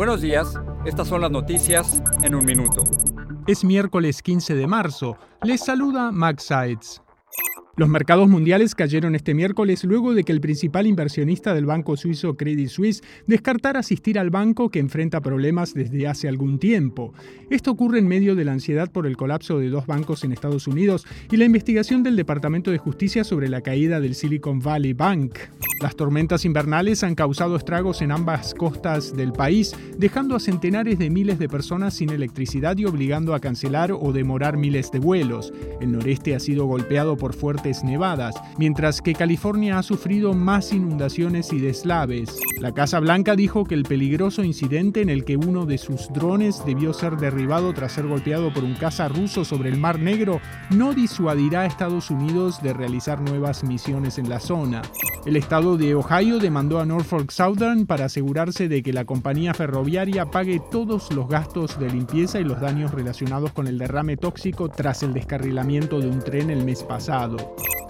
Buenos días, estas son las noticias en un minuto. Es miércoles 15 de marzo. Les saluda Max Sides. Los mercados mundiales cayeron este miércoles luego de que el principal inversionista del banco suizo Credit Suisse descartara asistir al banco que enfrenta problemas desde hace algún tiempo. Esto ocurre en medio de la ansiedad por el colapso de dos bancos en Estados Unidos y la investigación del Departamento de Justicia sobre la caída del Silicon Valley Bank. Las tormentas invernales han causado estragos en ambas costas del país, dejando a centenares de miles de personas sin electricidad y obligando a cancelar o demorar miles de vuelos. El noreste ha sido golpeado por nevadas, mientras que California ha sufrido más inundaciones y deslaves. La Casa Blanca dijo que el peligroso incidente en el que uno de sus drones debió ser derribado tras ser golpeado por un caza ruso sobre el Mar Negro no disuadirá a Estados Unidos de realizar nuevas misiones en la zona. El estado de Ohio demandó a Norfolk Southern para asegurarse de que la compañía ferroviaria pague todos los gastos de limpieza y los daños relacionados con el derrame tóxico tras el descarrilamiento de un tren el mes pasado.